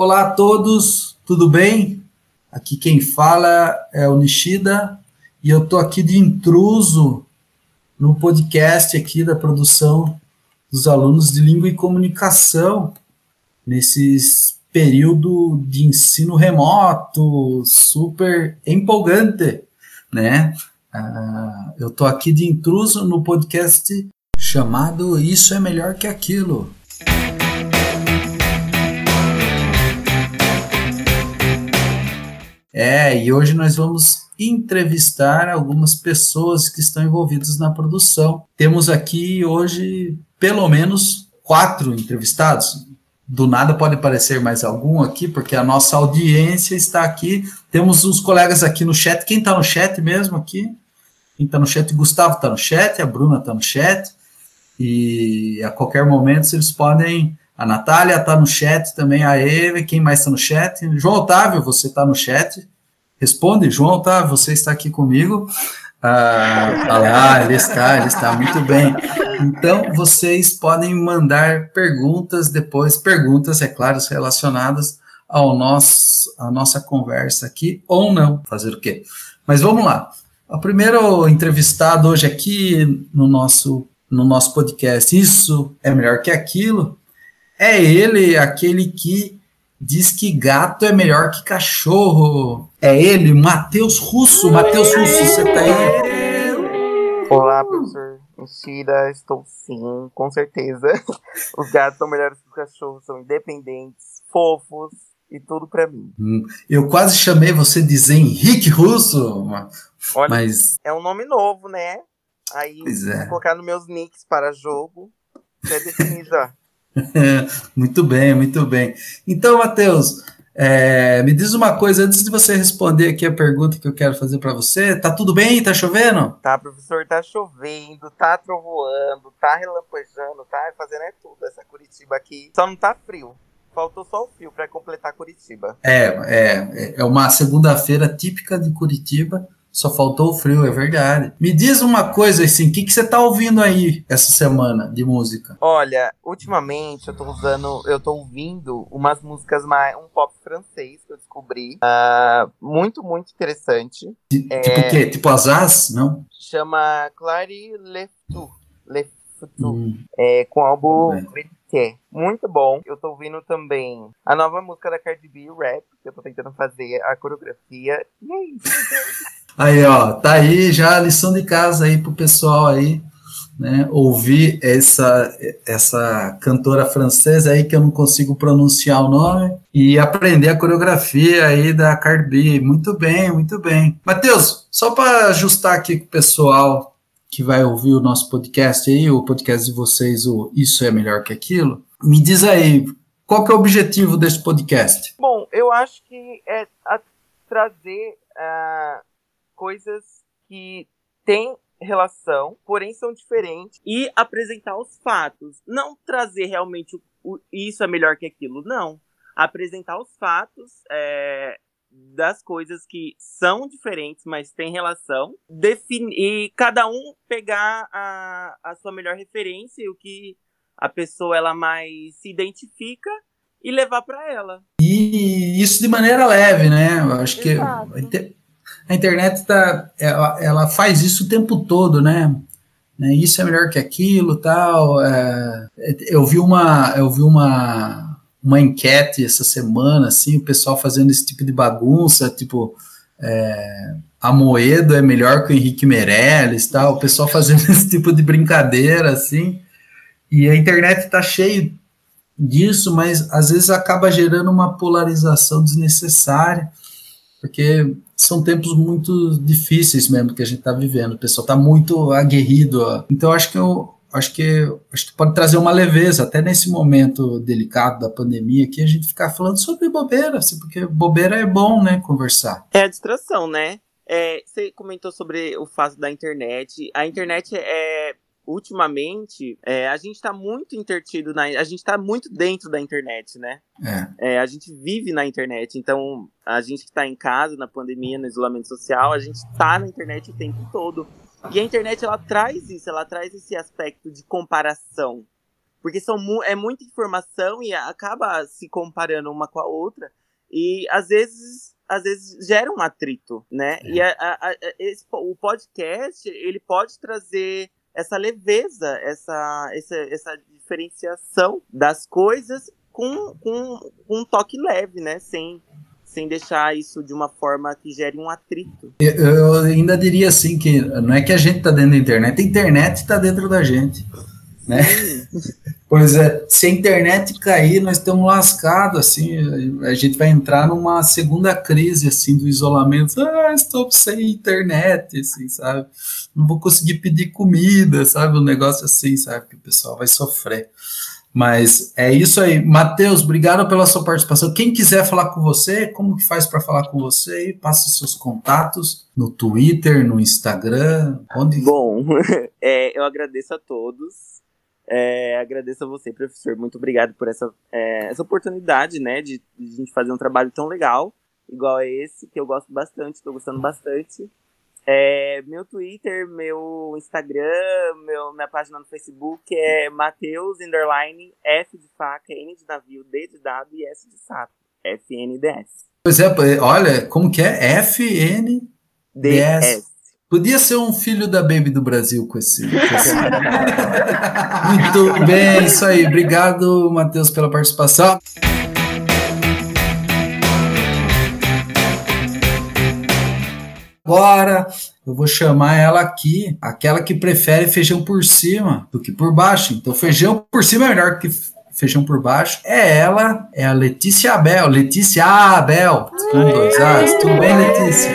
Olá a todos, tudo bem? Aqui quem fala é o Nishida e eu estou aqui de intruso no podcast aqui da produção dos alunos de língua e comunicação nesses período de ensino remoto super empolgante, né? Uh, eu estou aqui de intruso no podcast chamado Isso é Melhor que Aquilo. É, e hoje nós vamos entrevistar algumas pessoas que estão envolvidas na produção. Temos aqui hoje pelo menos quatro entrevistados. Do nada pode aparecer mais algum aqui, porque a nossa audiência está aqui. Temos os colegas aqui no chat. Quem está no chat mesmo aqui? Quem está no chat? Gustavo está no chat, a Bruna está no chat. E a qualquer momento vocês podem. A Natália está no chat também, a Eve, quem mais está no chat? João Otávio, você está no chat. Responde, João Otávio, você está aqui comigo. Ah, ah, ele está, ele está muito bem. Então, vocês podem mandar perguntas depois, perguntas, é claro, relacionadas ao nosso, à nossa conversa aqui, ou não, fazer o quê? Mas vamos lá. O primeiro entrevistado hoje aqui no nosso no nosso podcast Isso é Melhor que Aquilo, é ele, aquele que diz que gato é melhor que cachorro. É ele, Matheus Russo. Matheus Russo, você tá aí? Olá, professor Mentira, estou sim, com certeza. Os gatos são melhores que os cachorros, são independentes, fofos e tudo para mim. Hum, eu quase chamei você de Zé Henrique Russo, Olha, mas... É um nome novo, né? Aí pois é. vou colocar nos meus nicks para jogo. Já defini já. muito bem, muito bem. Então, Matheus, é, me diz uma coisa antes de você responder aqui a pergunta que eu quero fazer para você. Tá tudo bem? Tá chovendo? Tá, professor, tá chovendo, tá trovoando, tá relampejando, tá fazendo é tudo essa Curitiba aqui. Só não tá frio. Faltou só o frio para completar Curitiba. É, é, é uma segunda-feira típica de Curitiba só faltou o frio, é verdade. Me diz uma coisa assim, o que, que você tá ouvindo aí essa semana de música? Olha, ultimamente eu tô usando, eu tô ouvindo umas músicas mais, um pop francês que eu descobri. Uh, muito, muito interessante. É, tipo o quê? Tipo Azaz, não? Chama Clary Leftou. Leftou. Hum. É, com o álbum é. Muito bom. Eu tô ouvindo também a nova música da Cardi B, Rap, que eu tô tentando fazer a coreografia. E é isso. Aí, ó, tá aí já a lição de casa aí pro pessoal aí, né, ouvir essa, essa cantora francesa aí que eu não consigo pronunciar o nome e aprender a coreografia aí da Cardi B. Muito bem, muito bem. Matheus, só para ajustar aqui com o pessoal que vai ouvir o nosso podcast aí, o podcast de vocês, o Isso é Melhor que Aquilo, me diz aí, qual que é o objetivo desse podcast? Bom, eu acho que é trazer uh, coisas que têm relação, porém são diferentes, e apresentar os fatos. Não trazer realmente o, o isso é melhor que aquilo, não. Apresentar os fatos é, das coisas que são diferentes, mas têm relação, definir, e cada um pegar a, a sua melhor referência, o que a pessoa ela mais se identifica e levar para ela. E isso de maneira leve, né? Eu acho Exato. que a internet tá, ela, ela, faz isso o tempo todo, né? né? Isso é melhor que aquilo, tal. É, eu vi uma, eu vi uma, uma enquete essa semana, assim, o pessoal fazendo esse tipo de bagunça, tipo, é, a Moedo é melhor que o Henrique Meirelles, tal. O pessoal fazendo esse tipo de brincadeira, assim. E a internet está cheio disso, mas às vezes acaba gerando uma polarização desnecessária, porque são tempos muito difíceis mesmo que a gente está vivendo. O pessoal está muito aguerrido. Então acho que eu acho que acho que pode trazer uma leveza até nesse momento delicado da pandemia que a gente ficar falando sobre bobeira, assim, porque bobeira é bom, né, conversar. É a distração, né? É, você comentou sobre o fato da internet. A internet é ultimamente, é, a gente está muito intertido na. A gente está muito dentro da internet, né? É. É, a gente vive na internet. Então, a gente que está em casa, na pandemia, no isolamento social, a gente está na internet o tempo todo. E a internet, ela traz isso, ela traz esse aspecto de comparação. porque são é muita informação e acaba se comparando uma com a outra. E às vezes, às vezes gera um atrito, né? É. E a, a, a, esse, o podcast, ele pode trazer essa leveza, essa, essa, essa diferenciação das coisas com, com, com um toque leve, né? Sem, sem deixar isso de uma forma que gere um atrito. Eu, eu ainda diria assim que não é que a gente está dentro da internet, a internet está dentro da gente. Né? pois é, se a internet cair, nós estamos lascados, assim, a gente vai entrar numa segunda crise, assim, do isolamento, ah, estou sem internet, assim, sabe, não vou conseguir pedir comida, sabe, um negócio assim, sabe, que o pessoal vai sofrer. Mas é isso aí. Matheus, obrigado pela sua participação. Quem quiser falar com você, como que faz para falar com você? Passa seus contatos no Twitter, no Instagram, onde... Bom, é, eu agradeço a todos. É, agradeço a você, professor. Muito obrigado por essa, é, essa oportunidade, né, de, de a gente fazer um trabalho tão legal, igual a esse, que eu gosto bastante, estou gostando bastante. É, meu Twitter, meu Instagram, meu, minha página no Facebook é Mateus Underline F de faca, N de navio, D de dado e S de sapo. FNDS. Pois é, olha, como que é? FNDS. Podia ser um filho da Baby do Brasil com esse. Com esse... Muito bem, isso aí. Obrigado, Matheus, pela participação. Agora eu vou chamar ela aqui, aquela que prefere feijão por cima do que por baixo. Então, feijão por cima é melhor que feijão por baixo. É ela, é a Letícia Abel. Letícia Abel. Com dois As. Tudo bem, Letícia?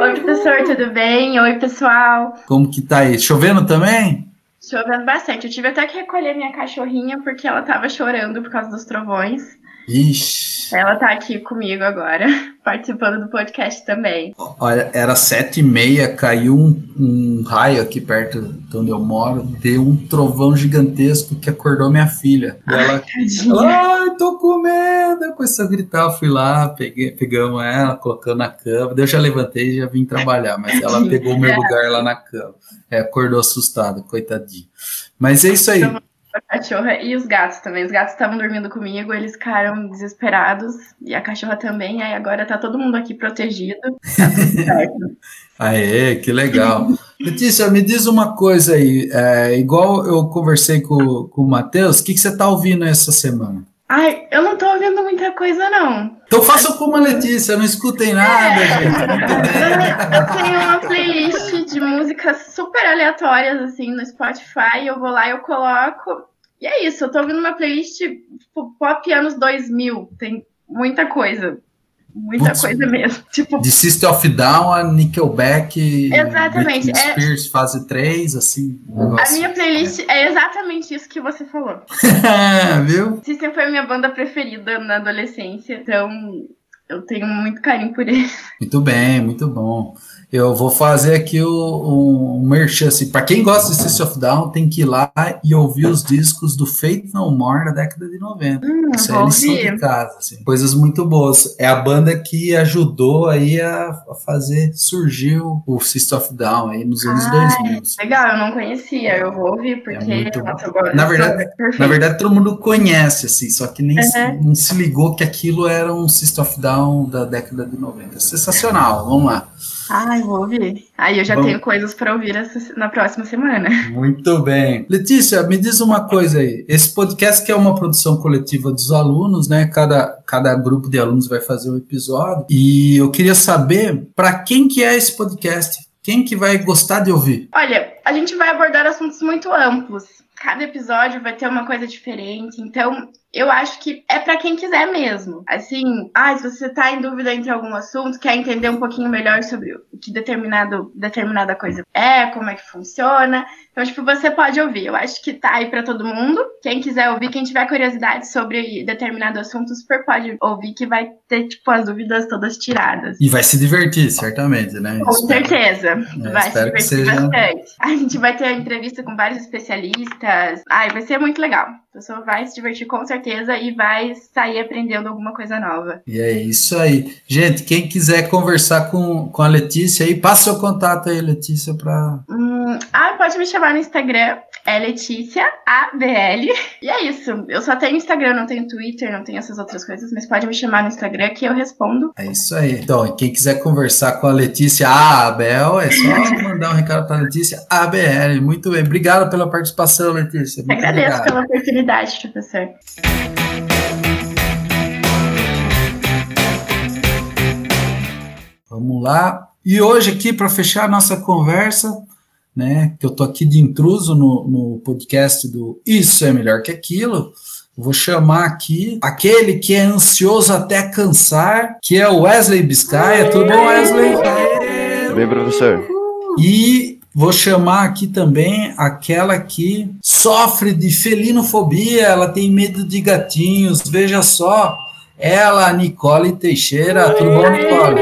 Oi, professor, tudo bem? Oi, pessoal. Como que tá aí? Chovendo também? Chovendo bastante. Eu tive até que recolher minha cachorrinha porque ela tava chorando por causa dos trovões. Ixi. Ela tá aqui comigo agora, participando do podcast também. Olha, era sete e meia, caiu um, um, raio aqui perto de onde eu moro, deu um trovão gigantesco que acordou minha filha. E ela, ai, tô com medo. Depois eu gritar, fui lá, peguei, pegamos ela, colocando na cama. Daí eu já levantei e já vim trabalhar, mas ela pegou o meu lugar lá na cama. É, acordou assustada, coitadinha. Mas é isso aí. Então, a cachorra e os gatos também. Os gatos estavam dormindo comigo, eles ficaram desesperados. E a cachorra também. Aí agora tá todo mundo aqui protegido. Tá tudo certo. Aê, que legal. Letícia, me diz uma coisa aí. É, igual eu conversei com, com o Matheus, o que, que você tá ouvindo essa semana? Ai, eu não tô ouvindo muita coisa, não. Então faça como a Letícia, não escutem nada, é. gente. Eu tenho uma playlist de músicas super aleatórias, assim, no Spotify. Eu vou lá e eu coloco. E é isso, eu tô ouvindo uma playlist tipo, pop anos 2000. Tem muita coisa. Muita Putz, coisa mesmo. Tipo, de System of Down a Nickelback. Exatamente. Britney é, Spears fase 3, assim. a minha playlist é exatamente isso que você falou. Viu? System foi minha banda preferida na adolescência, então eu tenho muito carinho por ele. Muito bem, muito bom. Eu vou fazer aqui o, um, merchan, assim, para quem gosta de System of Down, tem que ir lá e ouvir os discos do Fate No More da década de 90. Hum, Isso é lição de casa, assim, coisas muito boas. É a banda que ajudou aí a, a fazer, surgiu o System of Down aí nos anos ah, 2000. Assim. Legal, eu não conhecia, eu vou ouvir, é porque... É nossa, na, verdade, na verdade, todo mundo conhece, assim, só que nem uhum. se, não se ligou que aquilo era um System of Down da década de 90. Sensacional, vamos lá. Ai, vou ouvir. Aí eu já tenho coisas para ouvir na próxima semana. Muito bem. Letícia, me diz uma coisa aí. Esse podcast que é uma produção coletiva dos alunos, né? Cada, cada grupo de alunos vai fazer um episódio. E eu queria saber para quem que é esse podcast? Quem que vai gostar de ouvir? Olha, a gente vai abordar assuntos muito amplos. Cada episódio vai ter uma coisa diferente. Então, eu acho que é para quem quiser mesmo. Assim, ah, se você tá em dúvida entre algum assunto, quer entender um pouquinho melhor sobre o que determinado, determinada coisa é, como é que funciona. Então, tipo, você pode ouvir. Eu acho que tá aí para todo mundo. Quem quiser ouvir, quem tiver curiosidade sobre determinado assunto, super pode ouvir que vai ter, tipo, as dúvidas todas tiradas. E vai se divertir, certamente, né? Com espero. certeza. É, vai se divertir seja... bastante. A gente vai ter entrevista com vários especialistas. Ai, vai ser muito legal. A pessoa vai se divertir com certeza certeza e vai sair aprendendo alguma coisa nova. E é isso aí. Gente, quem quiser conversar com, com a Letícia aí, passa seu contato aí, Letícia, para. Hum, ah, pode me chamar no Instagram. É Letícia ABL. E é isso. Eu só tenho Instagram, não tenho Twitter, não tenho essas outras coisas, mas pode me chamar no Instagram que eu respondo. É isso aí. Então, quem quiser conversar com a Letícia Abel, é só mandar um recado para a Letícia ABL. Muito bem. Obrigado pela participação, Letícia. Muito Agradeço obrigado. pela oportunidade, professor. Vamos lá. E hoje aqui, para fechar a nossa conversa, né, que eu tô aqui de intruso no, no podcast do Isso é Melhor Que Aquilo, vou chamar aqui aquele que é ansioso até cansar, que é o Wesley Biscaia. Tudo bom, Wesley? Tudo bem, professor? E vou chamar aqui também aquela que sofre de felinofobia, ela tem medo de gatinhos. Veja só, ela, Nicole Teixeira. Tudo bom, Nicole?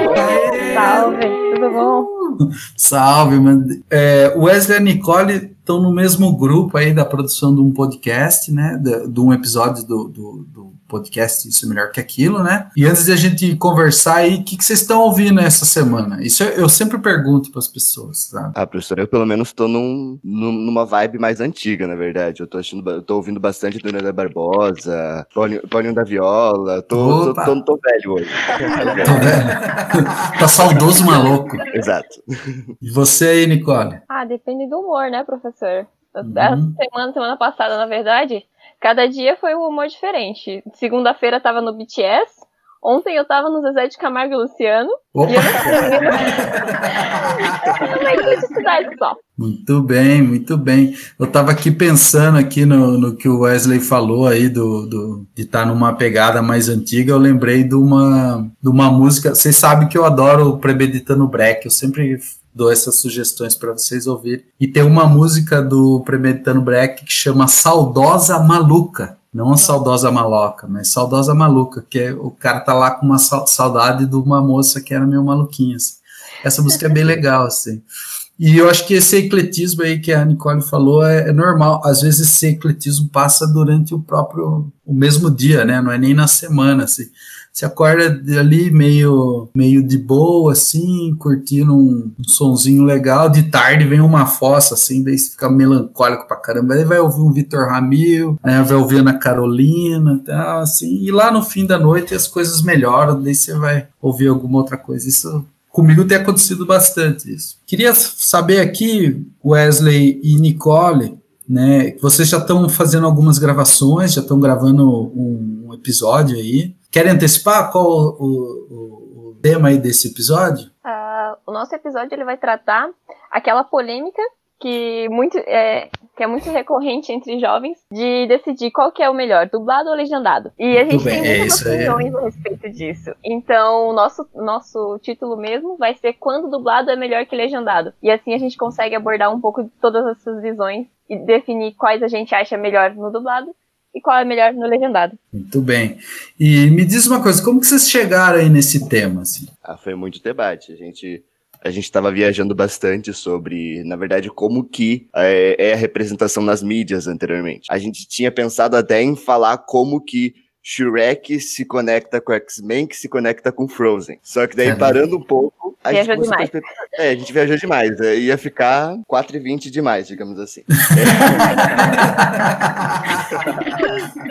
Salve, tudo bom? Salve, mano. É, Wesley e Nicole estão no mesmo grupo aí da produção de um podcast, né? De, de um episódio do, do, do, podcast Isso é Melhor Que Aquilo, né? E antes de a gente conversar aí, o que, que vocês estão ouvindo essa semana? Isso eu, eu sempre pergunto para as pessoas, tá? Ah, professor, eu pelo menos estou num, numa vibe mais antiga, na verdade. Eu tô, achando, eu tô ouvindo bastante do Neda Barbosa, Paulinho, Paulinho da Viola, tô, tô, tô, tô, velho hoje. tô velho. tá saudoso maluco. Exato. E você aí, Nicole? Ah, depende do humor, né, professor? professor. Uhum. Semana, semana passada, na verdade, cada dia foi um humor diferente. Segunda-feira tava no BTS, Ontem eu tava no Zezé de Camargo e Luciano. Opa. E eu só. Muito bem, muito bem. Eu tava aqui pensando aqui no, no que o Wesley falou aí do, do de estar tá numa pegada mais antiga. Eu lembrei de uma, de uma música. Vocês sabem que eu adoro o Premeditando Break. Eu sempre dou essas sugestões para vocês ouvirem. E tem uma música do Premeditando Break que chama Saudosa Maluca. Não a saudosa maloca, mas saudosa maluca, que é, o cara tá lá com uma saudade de uma moça que era meio maluquinha. Assim. Essa música é bem legal, assim. E eu acho que esse ecletismo aí que a Nicole falou é, é, normal. Às vezes esse ecletismo passa durante o próprio, o mesmo dia, né? Não é nem na semana, assim. Você acorda ali meio, meio de boa, assim, curtindo um, um sonzinho legal. De tarde vem uma fossa, assim, daí você fica melancólico pra caramba. Aí vai ouvir um Vitor Ramil, né, vai ouvir Ana Carolina, tal, assim. E lá no fim da noite as coisas melhoram, daí você vai ouvir alguma outra coisa. Isso comigo tem acontecido bastante isso. Queria saber aqui, Wesley e Nicole, né? Vocês já estão fazendo algumas gravações, já estão gravando um, um episódio aí. Querem antecipar qual o, o, o tema aí desse episódio? Uh, o nosso episódio ele vai tratar aquela polêmica que, muito, é, que é muito recorrente entre jovens de decidir qual que é o melhor, dublado ou legendado. E a gente tem muitas é opiniões a respeito disso. Então, o nosso, nosso título mesmo vai ser Quando dublado é melhor que legendado. E assim a gente consegue abordar um pouco de todas essas visões e definir quais a gente acha melhor no dublado e qual é melhor no legendado. Muito bem. E me diz uma coisa, como que vocês chegaram aí nesse tema? Assim? Ah, foi muito debate. A gente a gente estava viajando bastante sobre, na verdade, como que é, é, a representação nas mídias anteriormente. A gente tinha pensado até em falar como que Shrek se conecta com X-Men, que se conecta com Frozen. Só que daí, parando um pouco, a viajou gente demais. É, a gente viajou demais. É, ia ficar 4,20 demais, digamos assim.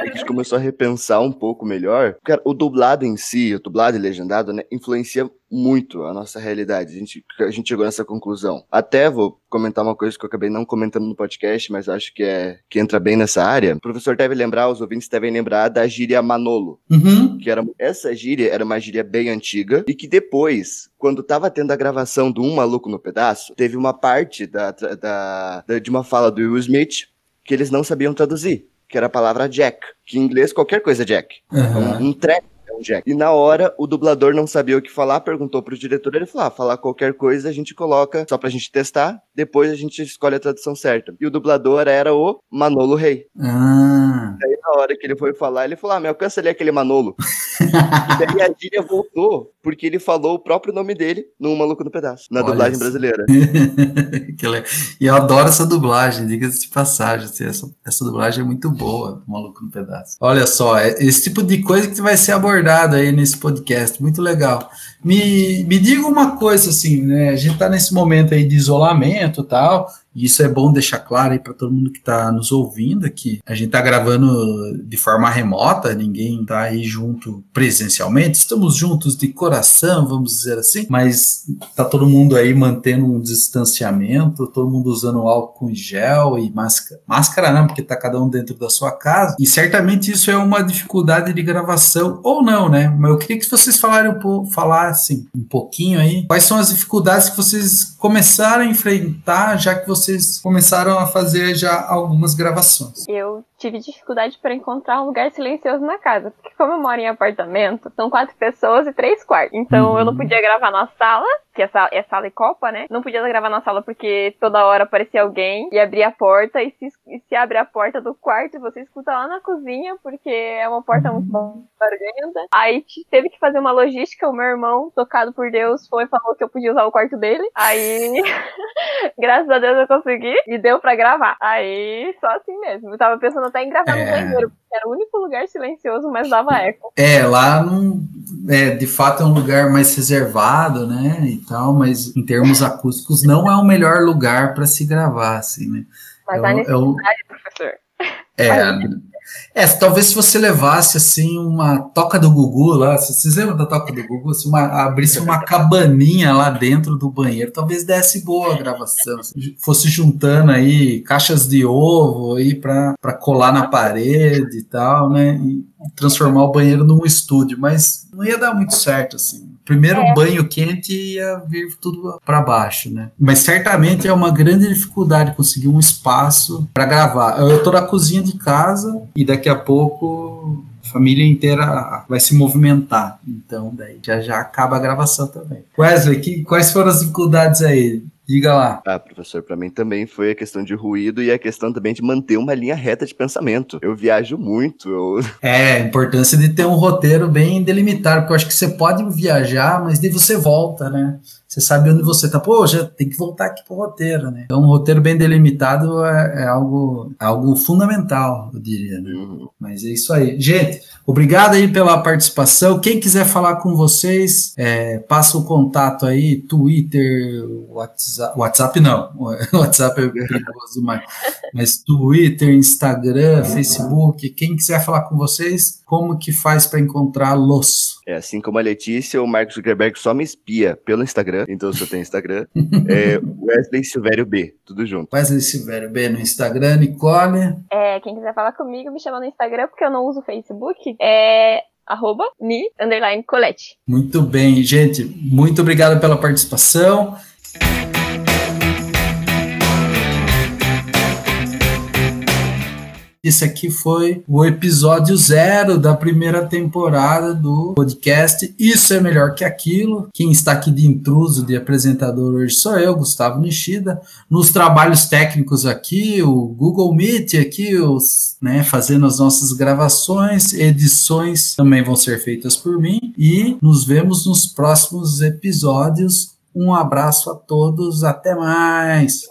a gente começou a repensar um pouco melhor. Cara, o dublado em si, o dublado e legendado, né, influencia muito a nossa realidade. A gente, a gente chegou nessa conclusão. Até vou comentar uma coisa que eu acabei não comentando no podcast, mas acho que é que entra bem nessa área. O professor deve lembrar, os ouvintes devem lembrar da gíria Manolo, uhum. que era essa gíria era uma gíria bem antiga e que depois, quando tava tendo a gravação do Um Maluco no Pedaço, teve uma parte da, da, da de uma fala do Will Smith que eles não sabiam traduzir, que era a palavra Jack, que em inglês qualquer coisa é Jack. Uhum. Um, um treco Jack. E na hora, o dublador não sabia o que falar, perguntou pro diretor, ele falou, ah, falar qualquer coisa a gente coloca só pra gente testar, depois a gente escolhe a tradução certa. E o dublador era o Manolo Rei. Ah. Aí na hora que ele foi falar, ele falou, ah, meu, cancelei aquele Manolo. e daí a gíria voltou, porque ele falou o próprio nome dele no Maluco no Pedaço, na Olha dublagem isso. brasileira. e eu adoro essa dublagem, diga-se de passagem, assim, essa, essa dublagem é muito boa, Maluco no Pedaço. Olha só, é esse tipo de coisa que vai ser abordado aí nesse podcast, muito legal. Me, me diga uma coisa assim, né? A gente tá nesse momento aí de isolamento tal, E isso é bom deixar claro aí para todo mundo que está nos ouvindo que a gente está gravando de forma remota, ninguém está aí junto presencialmente. Estamos juntos de coração, vamos dizer assim, mas tá todo mundo aí mantendo um distanciamento, todo mundo usando álcool em gel e máscara. Máscara não, porque tá cada um dentro da sua casa. E certamente isso é uma dificuldade de gravação ou não, né? Mas eu queria que vocês falaram, falassem um pouquinho aí quais são as dificuldades que vocês começaram a enfrentar, já que vocês começaram a fazer já algumas gravações. Eu tive dificuldade para encontrar um lugar silencioso na casa, porque como eu moro em apartamento, são quatro pessoas e três quartos. Então uhum. eu não uhum. podia gravar na sala, que é sala, é sala e copa, né? Não podia gravar na sala porque toda hora aparecia alguém e abria a porta, e se, e se abre a porta do quarto, você escuta lá na cozinha, porque é uma porta muito barulhenta. Aí teve que fazer uma logística, o meu irmão, tocado por Deus, foi e falou que eu podia usar o quarto dele. Aí, graças a Deus eu consegui e deu para gravar. Aí, só assim mesmo. Eu tava pensando até em gravar é... no banheiro, porque era o único lugar silencioso, mas dava eco. É, lá não. É, de fato é um lugar mais reservado, né? E tal, mas em termos acústicos não é o melhor lugar para se gravar, assim, né? Mas é, necessidade, é, professor. É, é, talvez se você levasse assim uma toca do Gugu lá, vocês lembram da toca do Gugu? Se uma, abrisse uma cabaninha lá dentro do banheiro, talvez desse boa a gravação. fosse juntando aí caixas de ovo aí para colar na parede e tal, né? E transformar o banheiro num estúdio, mas não ia dar muito certo assim. Primeiro é. banho quente ia vir tudo para baixo, né? Mas certamente é uma grande dificuldade conseguir um espaço para gravar. Eu tô na cozinha de casa e daqui a pouco a família inteira vai se movimentar. Então, daí já já acaba a gravação também. Wesley, que, quais foram as dificuldades aí? Diga lá. Ah, professor, para mim também foi a questão de ruído e a questão também de manter uma linha reta de pensamento. Eu viajo muito. Eu... É, a importância de ter um roteiro bem delimitado, porque eu acho que você pode viajar, mas daí você volta, né? Você sabe onde você tá. Pô, já tem que voltar aqui pro roteiro, né? Então, um roteiro bem delimitado é, é algo, é algo fundamental, eu diria, né? Uhum. Mas é isso aí. Gente, obrigado aí pela participação. Quem quiser falar com vocês, é, passa o contato aí, Twitter, WhatsApp, WhatsApp não, WhatsApp é perigoso demais, mas Twitter, Instagram, Facebook, quem quiser falar com vocês, como que faz para encontrá-los? É, assim como a Letícia, o Marcos Zuckerberg só me espia pelo Instagram, então se eu tenho Instagram, é Wesley Silvério B, tudo junto. Wesley Silvério B no Instagram, Nicole. É, quem quiser falar comigo, me chama no Instagram, porque eu não uso Facebook. É arroba ni, underline, colete. Muito bem, gente. Muito obrigado pela participação. Esse aqui foi o episódio zero da primeira temporada do podcast Isso é Melhor que Aquilo. Quem está aqui de intruso, de apresentador hoje sou eu, Gustavo Nishida. Nos trabalhos técnicos aqui, o Google Meet aqui, os, né, fazendo as nossas gravações, edições também vão ser feitas por mim. E nos vemos nos próximos episódios. Um abraço a todos, até mais!